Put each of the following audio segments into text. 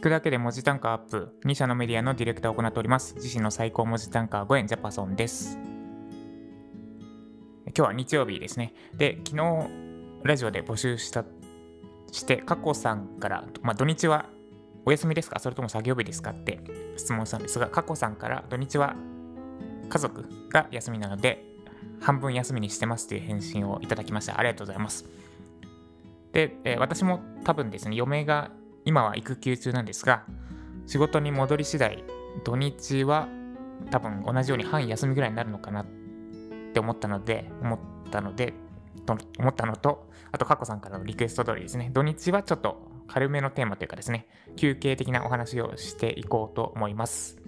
聞くだけで文字単価アップ、2社のメディアのディレクターを行っております。自身の最高文字単価5円ジャパソンです。今日は日曜日ですね。で、昨日、ラジオで募集した、して、カコさんから、まあ、土日はお休みですか？それとも作業日ですか？って質問したんですが、カコさんから土日は家族が休みなので、半分休みにしてますという返信をいただきました。ありがとうございます。で、えー、私も多分ですね、嫁が今は育休中なんですが、仕事に戻り次第、土日は多分同じように半休みぐらいになるのかなって思ったので、思ったので、と思ったのと、あと、カコさんからのリクエスト通りですね、土日はちょっと軽めのテーマというかですね、休憩的なお話をしていこうと思います。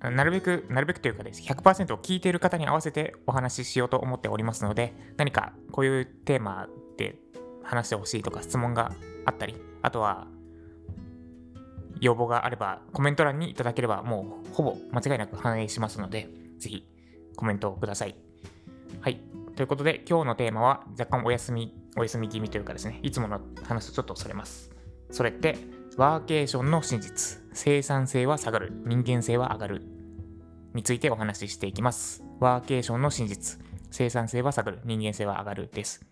なるべく、なるべくというかです、100%を聞いている方に合わせてお話ししようと思っておりますので、何かこういうテーマ話してほしいとか質問があったり、あとは要望があればコメント欄にいただければもうほぼ間違いなく反映しますので、ぜひコメントをください。はい。ということで今日のテーマは若干お休み、お休み気味というかですね、いつもの話とちょっとそれます。それって、ワーケーションの真実、生産性は下がる、人間性は上がるについてお話ししていきます。ワーケーションの真実、生産性は下がる、人間性は上がるです。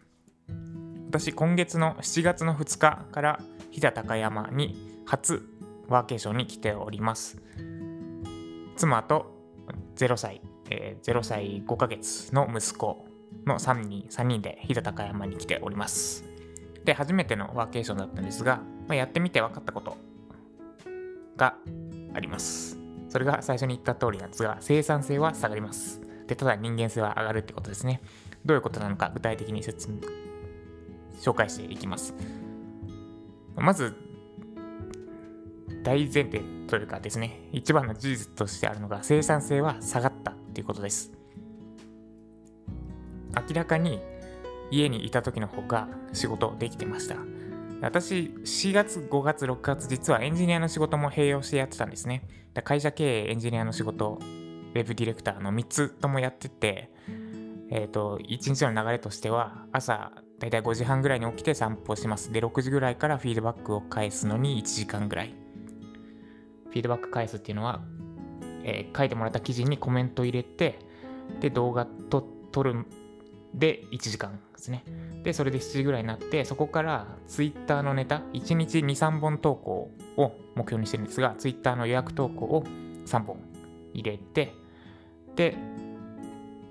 私、今月の7月の2日から飛騨高山に初ワーケーションに来ております。妻と0歳、えー、0歳5ヶ月の息子の3人 ,3 人で飛騨高山に来ております。で、初めてのワーケーションだったんですが、まあ、やってみて分かったことがあります。それが最初に言った通りなんですが、生産性は下がります。で、ただ人間性は上がるってことですね。どういうことなのか具体的に説明、紹介していきます。まず、大前提というかですね、一番の事実としてあるのが生産性は下がったっていうことです。明らかに家にいた時の方が仕事できてました。私、4月、5月、6月、実はエンジニアの仕事も併用してやってたんですね。会社経営、エンジニアの仕事、ウェブディレクターの3つともやってて、えっ、ー、と、1日の流れとしては、朝、だいたい5時半ぐらいに起きて散歩します。で、6時ぐらいからフィードバックを返すのに1時間ぐらい。フィードバック返すっていうのは、えー、書いてもらった記事にコメント入れて、で、動画と撮るで1時間ですね。で、それで7時ぐらいになって、そこから Twitter のネタ、1日2、3本投稿を目標にしてるんですが、Twitter の予約投稿を3本入れて、で、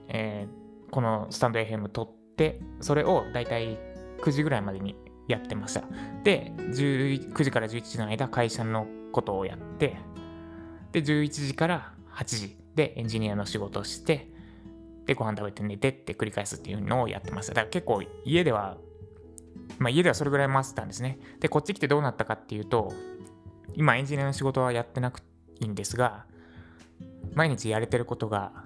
えー、このスタンド FM 撮って、でそれをだいたい9時ぐらいまでにやってました。で、9時から11時の間、会社のことをやって、で、11時から8時でエンジニアの仕事をして、で、ご飯食べて寝てって繰り返すっていうのをやってました。だから結構家では、まあ家ではそれぐらい回ってたんですね。で、こっち来てどうなったかっていうと、今エンジニアの仕事はやってなくていいんですが、毎日やれてることが、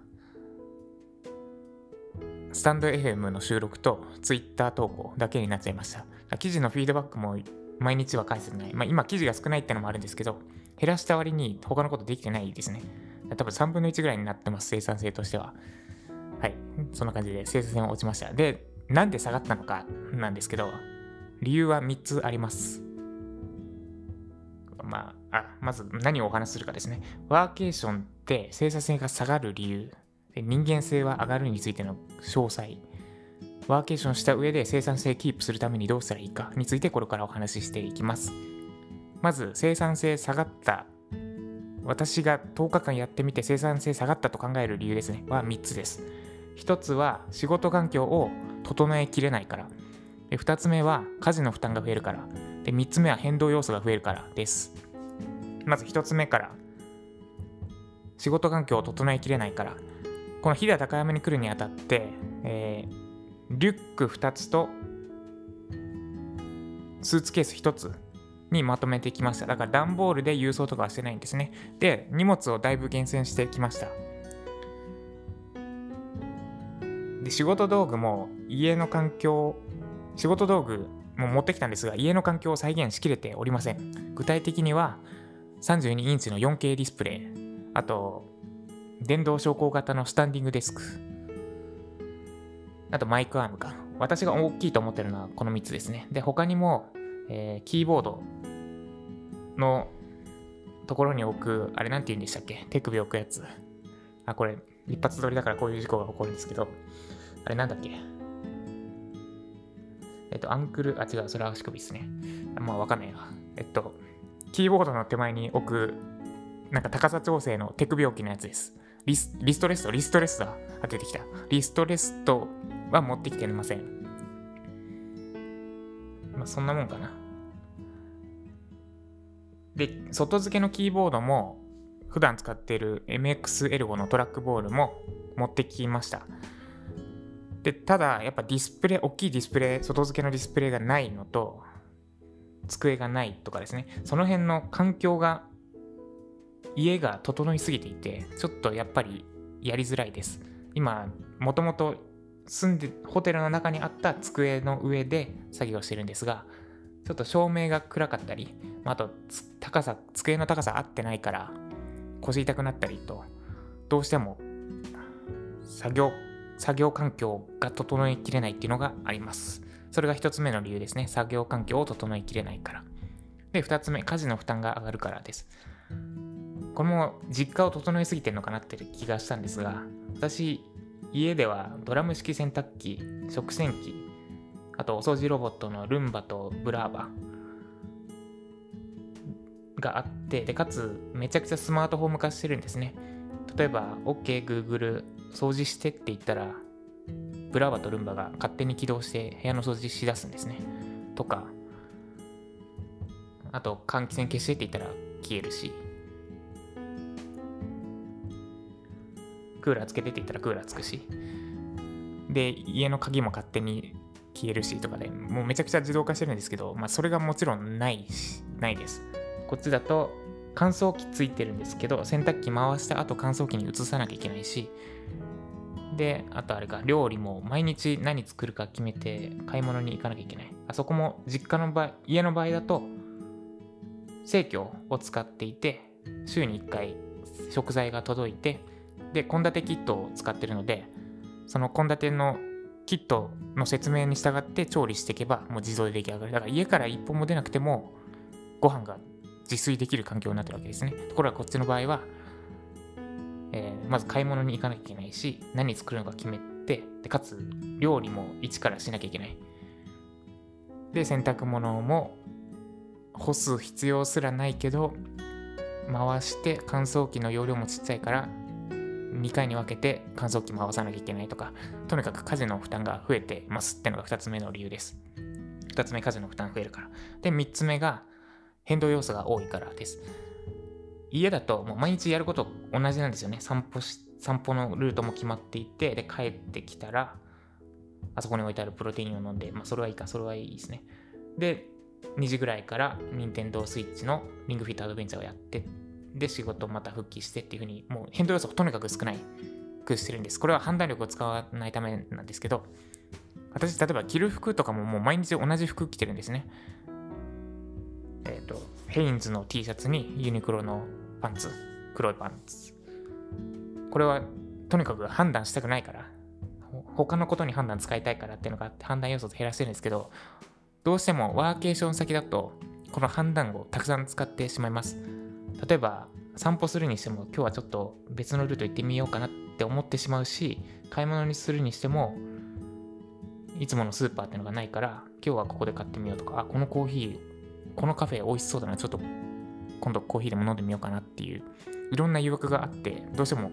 スタンド FM の収録と Twitter 投稿だけになっちゃいました。記事のフィードバックも毎日は返せない。まあ今記事が少ないってのもあるんですけど、減らした割に他のことできてないですね。多分3分の1ぐらいになってます、生産性としては。はい。そんな感じで生産性は落ちました。で、なんで下がったのかなんですけど、理由は3つあります。まあ、あ、まず何をお話しするかですね。ワーケーションって生産性が下がる理由、人間性は上がるについての詳細、ワーケーションした上で生産性キープするためにどうしたらいいかについてこれからお話ししていきます。まず生産性下がった私が10日間やってみて生産性下がったと考える理由ですねは3つです。1つは仕事環境を整えきれないから。で2つ目は家事の負担が増えるから。で3つ目は変動要素が増えるからです。まず1つ目から。仕事環境を整えきれないから。この飛騨高山に来るにあたって、えー、リュック2つとスーツケース1つにまとめてきました。だから段ボールで郵送とかはしてないんですね。で、荷物をだいぶ厳選してきました。で仕事道具も家の環境仕事道具も持ってきたんですが家の環境を再現しきれておりません具体的には32インチの 4K ディスプレイあと電動昇降型のスタンディングデスクあとマイクアームか私が大きいと思ってるのはこの3つですねで他にもえー、キーボードのところに置く、あれなんて言うんでしたっけ？手首置くやつ。あ、これ、一発撮りだからこういう事故が起こるんですけど、あれなんだっけ？えっと、アンクル、あ、違う、それは足首ですね。まあ、わかんないな。えっと、キーボードの手前に置く、なんか高さ調整の手首置きのやつです。リスリストレスト、リストレストだ。あ、出てきた。リストレストは持ってきてません。まあ、そんなもんかな。で、外付けのキーボードも、普段使っている MX エルゴのトラックボールも持ってきました。で、ただ、やっぱディスプレイ、大きいディスプレイ、外付けのディスプレイがないのと、机がないとかですね、その辺の環境が、家が整いすぎていて、ちょっとやっぱりやりづらいです。今、もともと住んで、ホテルの中にあった机の上で作業してるんですが、ちょっと照明が暗かったり、あと高さ、机の高さ合ってないから腰痛くなったりと、どうしても作業、作業環境が整いきれないっていうのがあります。それが一つ目の理由ですね。作業環境を整いきれないから。で、二つ目、家事の負担が上がるからです。これも実家を整えすぎてるのかなって気がしたんですが、私、家ではドラム式洗濯機、食洗機、あとお掃除ロボットのルンバとブラーバがあって、で、かつめちゃくちゃスマートフォーム化してるんですね。例えば、OK、Google、掃除してって言ったら、ブラーバとルンバが勝手に起動して部屋の掃除しだすんですね。とか、あと換気扇消してって言ったら消えるし、クーラーつけてって言ったらクーラーつくし、で、家の鍵も勝手に消えるしとかで、もうめちゃくちゃ自動化してるんですけど、まあ、それがもちろんないし、ないです。こっちだと乾燥機ついてるんですけど、洗濯機回した後乾燥機に移さなきゃいけないし、で、あとあれか、料理も毎日何作るか決めて買い物に行かなきゃいけない。あそこも実家の場合、家の場合だと、生協を使っていて、週に1回食材が届いて、で、献立キットを使ってるので、その献立のキットの説明に従って調理していけばもう自動で出来上がる。だから家から一歩も出なくてもご飯が自炊できる環境になってるわけですね。ところがこっちの場合は、えー、まず買い物に行かなきゃいけないし、何作るのか決めて、でかつ料理も一からしなきゃいけない。で、洗濯物も干す必要すらないけど、回して乾燥機の容量もちっちゃいから2回に分けて乾燥機回さなきゃいけないとか、とにかく家事の負担が増えてますってのが2つ目の理由です。2つ目、家事の負担増えるから。で、3つ目が変動要素が多いからです。家だともう毎日やること同じなんですよね。散歩し、散歩のルートも決まっていて、で、帰ってきたら、あそこに置いてあるプロテインを飲んで、まあ、それはいいか、それはいいですね。で、2時ぐらいから Nintendo Switch のリングフィットアドベンチャーをやってで仕事また復帰してっていうふうに、もう変動要素とにかく少ないくしてるんです。これは判断力を使わないためなんですけど、私、例えば着る服とかももう毎日同じ服着てるんですね。えっ、ー、と、ヘインズの T シャツにユニクロのパンツ、黒いパンツ。これはとにかく判断したくないから、他のことに判断使いたいからっていうのがあって判断要素を減らしてるんですけど、どうしてもワーケーション先だと、この判断をたくさん使ってしまいます。例えば散歩するにしても今日はちょっと別のルート行ってみようかなって思ってしまうし買い物にするにしてもいつものスーパーってのがないから今日はここで買ってみようとかあこのコーヒーこのカフェ美味しそうだなちょっと今度コーヒーでも飲んでみようかなっていういろんな誘惑があってどうしても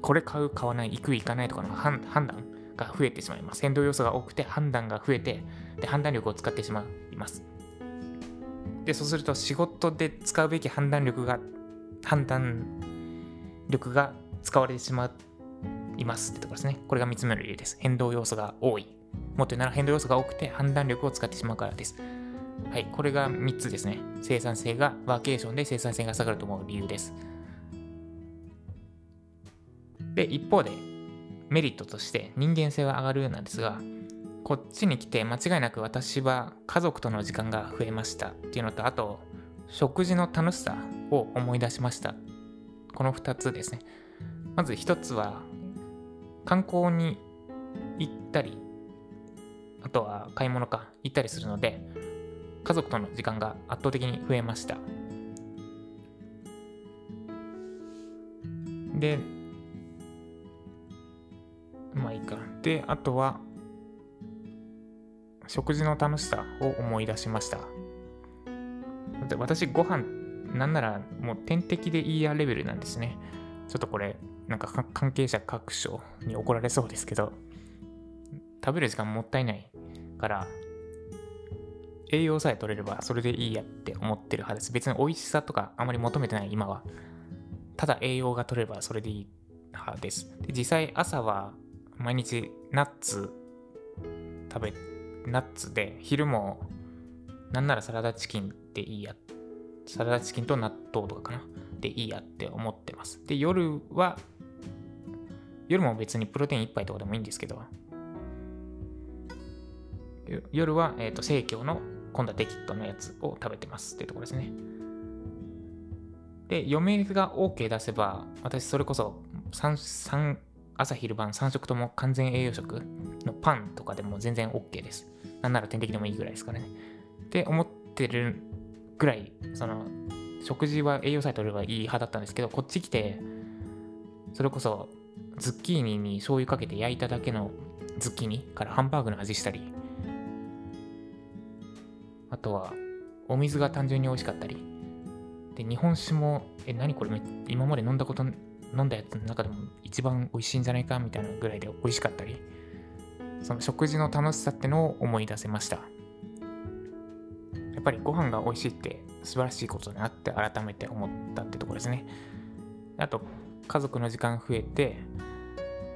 これ買う買わない行く行かないとかの判断が増えてしまいます。変動要素が多くて判断が増えてで判断力を使ってしまいます。で、そうすると仕事で使うべき判断力が、判断力が使われてしまいますってところですね。これが3つ目の理由です。変動要素が多い。もっと言うなら変動要素が多くて判断力を使ってしまうからです。はい、これが3つですね。生産性が、ワーケーションで生産性が下がると思う理由です。で、一方で、メリットとして人間性は上がるようなんですが、こっちに来て間違いなく私は家族との時間が増えましたっていうのと、あと、食事の楽しさを思い出しました。この2つですね。まず1つは、観光に行ったり、あとは買い物か、行ったりするので、家族との時間が圧倒的に増えましたでまあいいかであとは食事の楽しさを思い出しました。私ご飯なんならもう点滴でいいやレベルなんですね。ちょっとこれなんか関係者各所に怒られそうですけど食べる時間もったいないから栄養さえ取れればそれでいいやって思ってる派です。別に美味しさとかあまり求めてない今は。ただ栄養が取れればそれでいい派です。で実際朝は毎日ナッツ食べナッツで昼もなんならサラダチキンでいいやサラダチキンと納豆とかかな。でいいやって思ってます。で夜は夜も別にプロテイン1杯とかでもいいんですけど。夜は、えーと、生協の今度はデキットのやつを食べてます。っていうところですね。で嫁が OK 出せば私それこそ 3, 3朝昼晩3食とも完全栄養食のパンとかでも全然 OK です。なんなら点滴でもいいぐらいですからね。って思ってるぐらい、その、食事は栄養さえ取ればいい派だったんですけど、こっち来て、それこそズッキーニに醤油かけて焼いただけのズッキーニからハンバーグの味したり、あとはお水が単純に美味しかったり、で、日本酒も、え、何これ今まで飲んだこと飲んだやつの中でも一番美味しいんじゃないかみたいなぐらいで美味しかったり、その食事の楽しさってのを思い出せました。やっぱりご飯が美味しいって素晴らしいことだなって改めて思ったってところですね。あと、家族の時間増えて、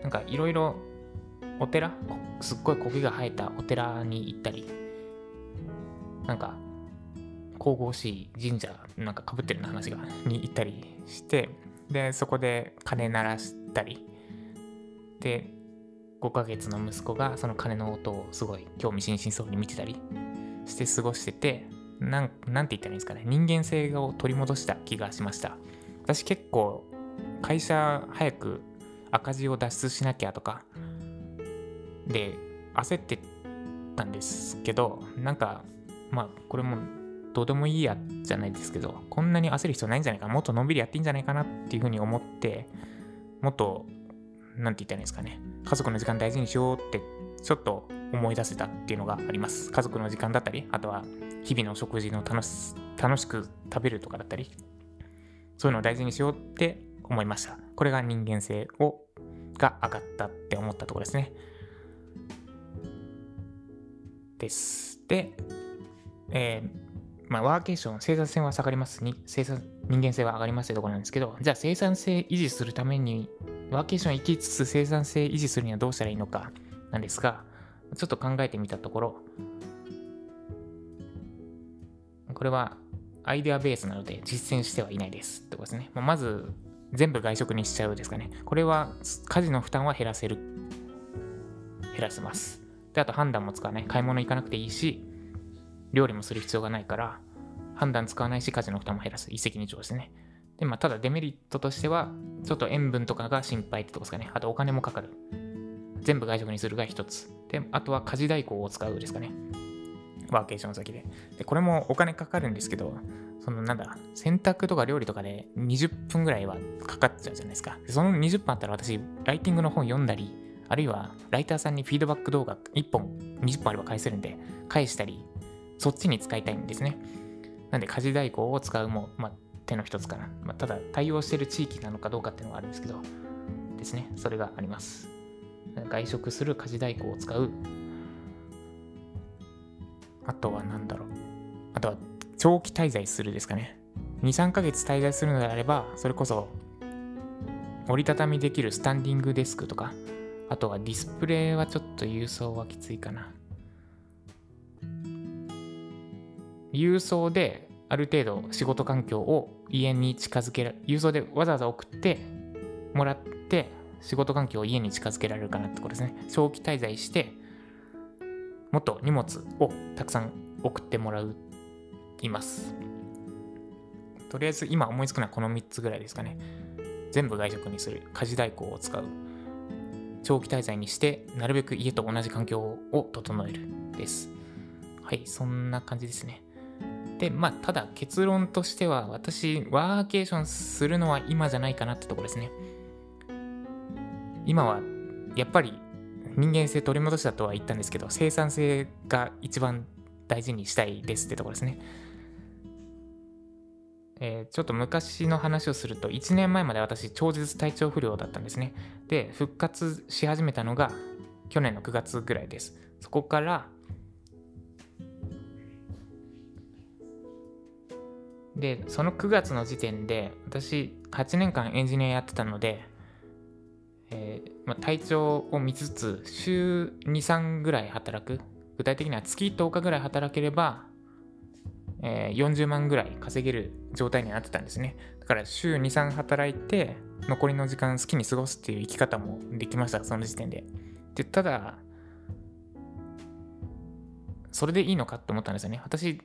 なんかいろいろお寺すっごい苔が生えたお寺に行ったり、なんか神々しい神社なんかかぶってるな話がに行ったりしてでそこで鐘鳴らしたりで5ヶ月の息子がその鐘の音をすごい興味津々そうに見てたりして過ごしててなんなんて言ったらいいんですかね。人間性を取り戻した気がしました。私結構会社早く赤字を脱出しなきゃとかで焦ってたんですけどなんかまあこれもどうでもいいやじゃないですけど、こんなに焦る必要ないんじゃないか、もっとのんびりやっていいんじゃないかなっていうふうに思って、もっと、なんて言ったらいいんですかね、家族の時間大事にしようって、ちょっと思い出せたっていうのがあります。家族の時間だったり、あとは日々の食事の楽し楽しく食べるとかだったり、そういうのを大事にしようって思いました。これが人間性をが上がったって思ったところですね。です。で、えー、まあ、ワーケーション、生産性は下がりますに生産、人間性は上がりますってところなんですけど、じゃあ生産性維持するために、ワーケーション行きつつ生産性維持するにはどうしたらいいのかなんですが、ちょっと考えてみたところ、これはアイデアベースなので実践してはいないですってことですね。まあ、まず、全部外食にしちゃうですかね。これは家事の負担は減らせる。減らせます。で、あと判断も使わない。買い物行かなくていいし、料理もする必要がないから、判断使わないし、家事の負担も減らす。一石二鳥ですね。で、まあ、ただデメリットとしては、ちょっと塩分とかが心配ってとこですかね。あとお金もかかる。全部外食にするが一つ。で、あとは家事代行を使うですかね。ワーケーション先で。で、これもお金かかるんですけど、そのなんだ、洗濯とか料理とかで20分ぐらいはかかっちゃうじゃないですか。その20分あったら私、ライティングの本読んだり、あるいはライターさんにフィードバック動画1本20本あれば返せるんで、返したり、そっちに使いたいんですね。なんで家事代行を使うも、まあ、手の一つかな。まあ、ただ対応している地域なのかどうかっていうのがあるんですけど、ですね。それがあります。外食する家事代行を使う。あとは何だろう。あとは長期滞在するですかね。2、3ヶ月滞在するのであれば、それこそ折りたたみできるスタンディングデスクとか、あとはディスプレイはちょっと郵送はきついかな。郵送である程度仕事環境を家に近づけら郵送でわざわざ送ってもらって仕事環境を家に近づけられるかなってことですね。長期滞在してもっと荷物をたくさん送ってもらういます。とりあえず今思いつくのはこの3つぐらいですかね。全部外食にする。家事代行を使う。長期滞在にしてなるべく家と同じ環境を整えるです。はい、そんな感じですね。で、まあ、ただ結論としては、私、ワーケーションするのは今じゃないかなってとこですね。今は、やっぱり人間性取り戻したとは言ったんですけど、生産性が一番大事にしたいですってとこですね。えー、ちょっと昔の話をすると、1年前まで私、超絶体調不良だったんですね。で、復活し始めたのが去年の9月ぐらいです。そこから、で、その9月の時点で、私、8年間エンジニアやってたので、えー、まあ、体調を見つつ、週2、3ぐらい働く。具体的には月10日ぐらい働ければ、えー、40万ぐらい稼げる状態になってたんですね。だから週2、3働いて、残りの時間好きに過ごすっていう生き方もできました、その時点で。で、ただ、それでいいのかって思ったんですよね。私、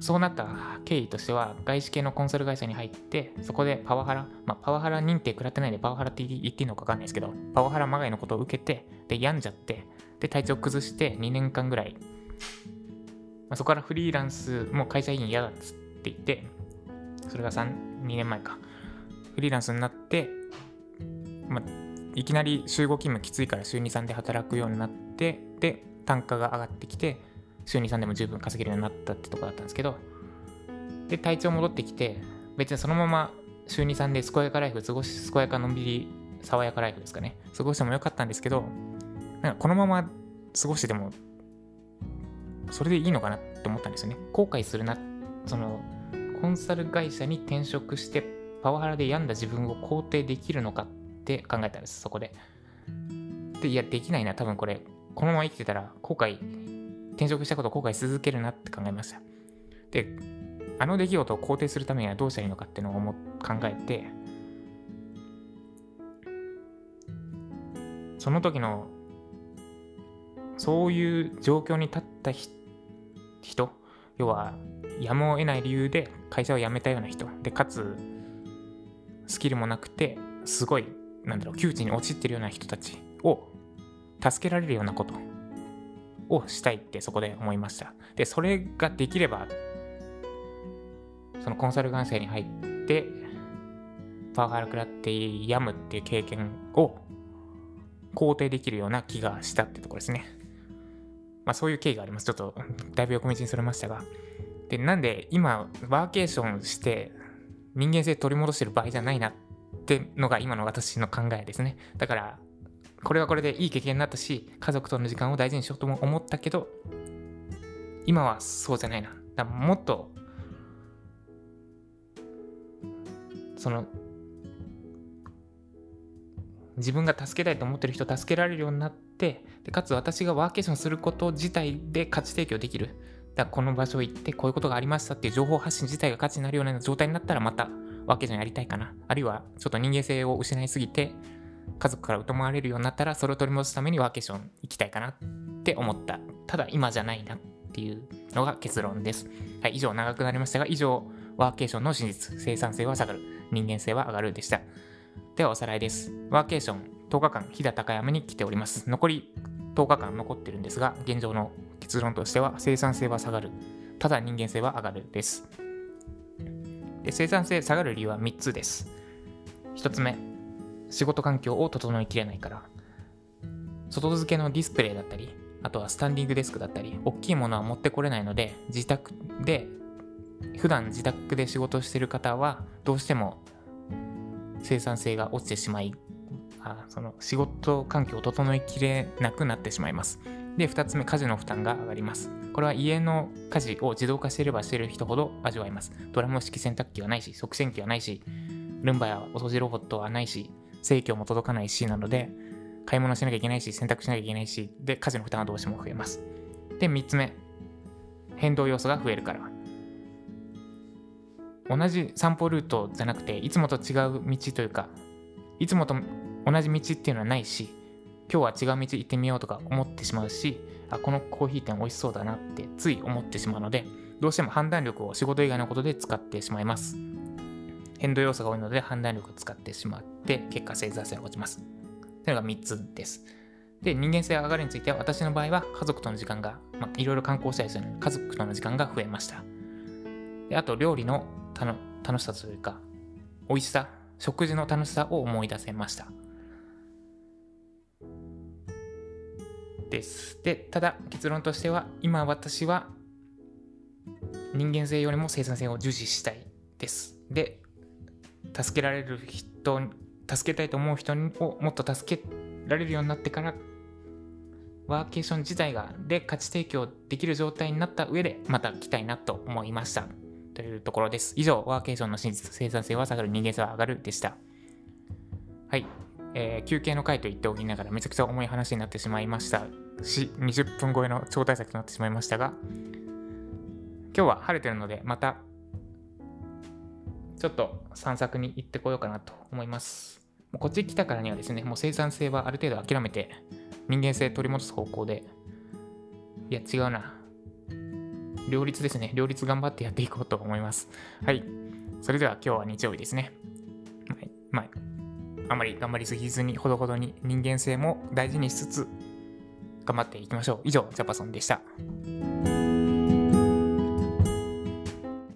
そうなった経緯としては、外資系のコンサル会社に入って、そこでパワハラ、まあ、パワハラ認定食らってないで、パワハラって言っていいのか分かんないですけど、パワハラまがいのことを受けて、で、病んじゃって、で、体調崩して2年間ぐらい、まあ、そこからフリーランスもう会社員嫌だっつって言って、それが3、2年前か。フリーランスになって、まあ、いきなり週5勤務きついから週2、3で働くようになって、で、単価が上がってきて、週2、3でも十分稼げるようになったってとこだったんですけど、で、体調戻ってきて、別にそのまま週2、3で健やかライフ過ごし、健やかのんびり、爽やかライフですかね、過ごしてもよかったんですけど、なんかこのまま過ごしてても、それでいいのかなって思ったんですよね。後悔するな、その、コンサル会社に転職して、パワハラで病んだ自分を肯定できるのかって考えたんです、そこで。で、いや、できないな、多分これ、このまま生きてたら後悔転職したことを後悔し続けるなって考えました。で、あの出来事を肯定するためにはどうしたらいいのかっていうのを思考えて、その時の、そういう状況に立った人、要は、やむを得ない理由で会社を辞めたような人、で、かつ、スキルもなくて、すごい、なんだろう、窮地に陥ってるような人たちを助けられるようなことをしたいってそこで思いました。で、それができれば、そのコンサル会社に入って、パワハラ食らって病むっていう経験を肯定できるような気がしたってところですね。まあそういう経緯があります。ちょっとだいぶ横道にそれましたが。で、なんで今、ワーケーションして人間性取り戻してる場合じゃないなってのが今の私の考えですね。だから、これはこれでいい経験になったし、家族との時間を大事にしようとも思ったけど、今はそうじゃないな。だもっと、その、自分が助けたいと思ってる人を助けられるようになってで、かつ私がワーケーションすること自体で価値提供できる。だこの場所行ってこういうことがありましたっていう情報発信自体が価値になるような状態になったらまたワーケーションやりたいかな。あるいはちょっと人間性を失いすぎて家族から疎まれるようになったらそれを取り戻すためにワーケーション行きたいかなって思った。ただ今じゃないなっていうのが結論です。はい以上長くなりましたが以上ワーケーションの真実生産性は下がる。人間性は上がるでした。ではおさらいです。ワーケーション10日間飛騨高山に来ております。残り10日間残ってるんですが現状の結論としては生産性は下がる。ただ人間性は上がるです。で生産性下がる理由は3つです。1つ目仕事環境を整えきれないから、外付けのディスプレイだったり、あとはスタンディングデスクだったり、大きいものは持ってこれないので、自宅で、普段自宅で仕事してる方は、どうしても生産性が落ちてしまい、あその仕事環境を整えきれなくなってしまいます。で、2つ目、家事の負担が上がります。これは家の家事を自動化していればしている人ほど味わいます。ドラム式洗濯機はないし、食洗機はないし、ルンバやお掃除ロボットはないし、生協も届かないしなので、買い物しなきゃいけないし、洗濯しなきゃいけないし、で、家事の負担はどうしても増えます。で、3つ目、変動要素が増えるから。同じ散歩ルートじゃなくて、いつもと違う道というか、いつもと同じ道っていうのはないし、今日は違う道行ってみようとか思ってしまうし、あ、このコーヒー店美味しそうだなってつい思ってしまうので、どうしても判断力を仕事以外のことで使ってしまいます。変動要素が多いので判断力を使ってしまって、結果生産性が落ちます。というのが3つです。で、人間性が上がるについては、私の場合は家族との時間が、まあ、いろいろ観光したりするので、家族との時間が増えました。であと料理の楽しさというか美味しさ食事の楽しさを思い出せましたですでただ結論としては今私は人間性よりも生産性を重視したいですで助けられる人助けたいと思う人をもっと助けられるようになってからワーケーション自体がで価値提供できる状態になった上でまた来たいなと思いましたというところです。以上、ワーケーションの真実、生産性は下がる、人間性は上がるでした。はい。えー、休憩の回と言っておきながらめちゃくちゃ重い話になってしまいましたし、20分超えの超大作となってしまいましたが、今日は晴れてるので、また、ちょっと散策に行ってこようかなと思います。もうこっち来たからにはですね、もう生産性はある程度諦めて、人間性取り戻す方向で、いや、違うな。両立ですね。両立頑張ってやっていこうと思います。はい。それでは今日は日曜日ですね。はいまあ、あまり頑張りすぎずに、ほどほどに人間性も大事にしつつ、頑張っていきましょう。以上、ジャパソンでした。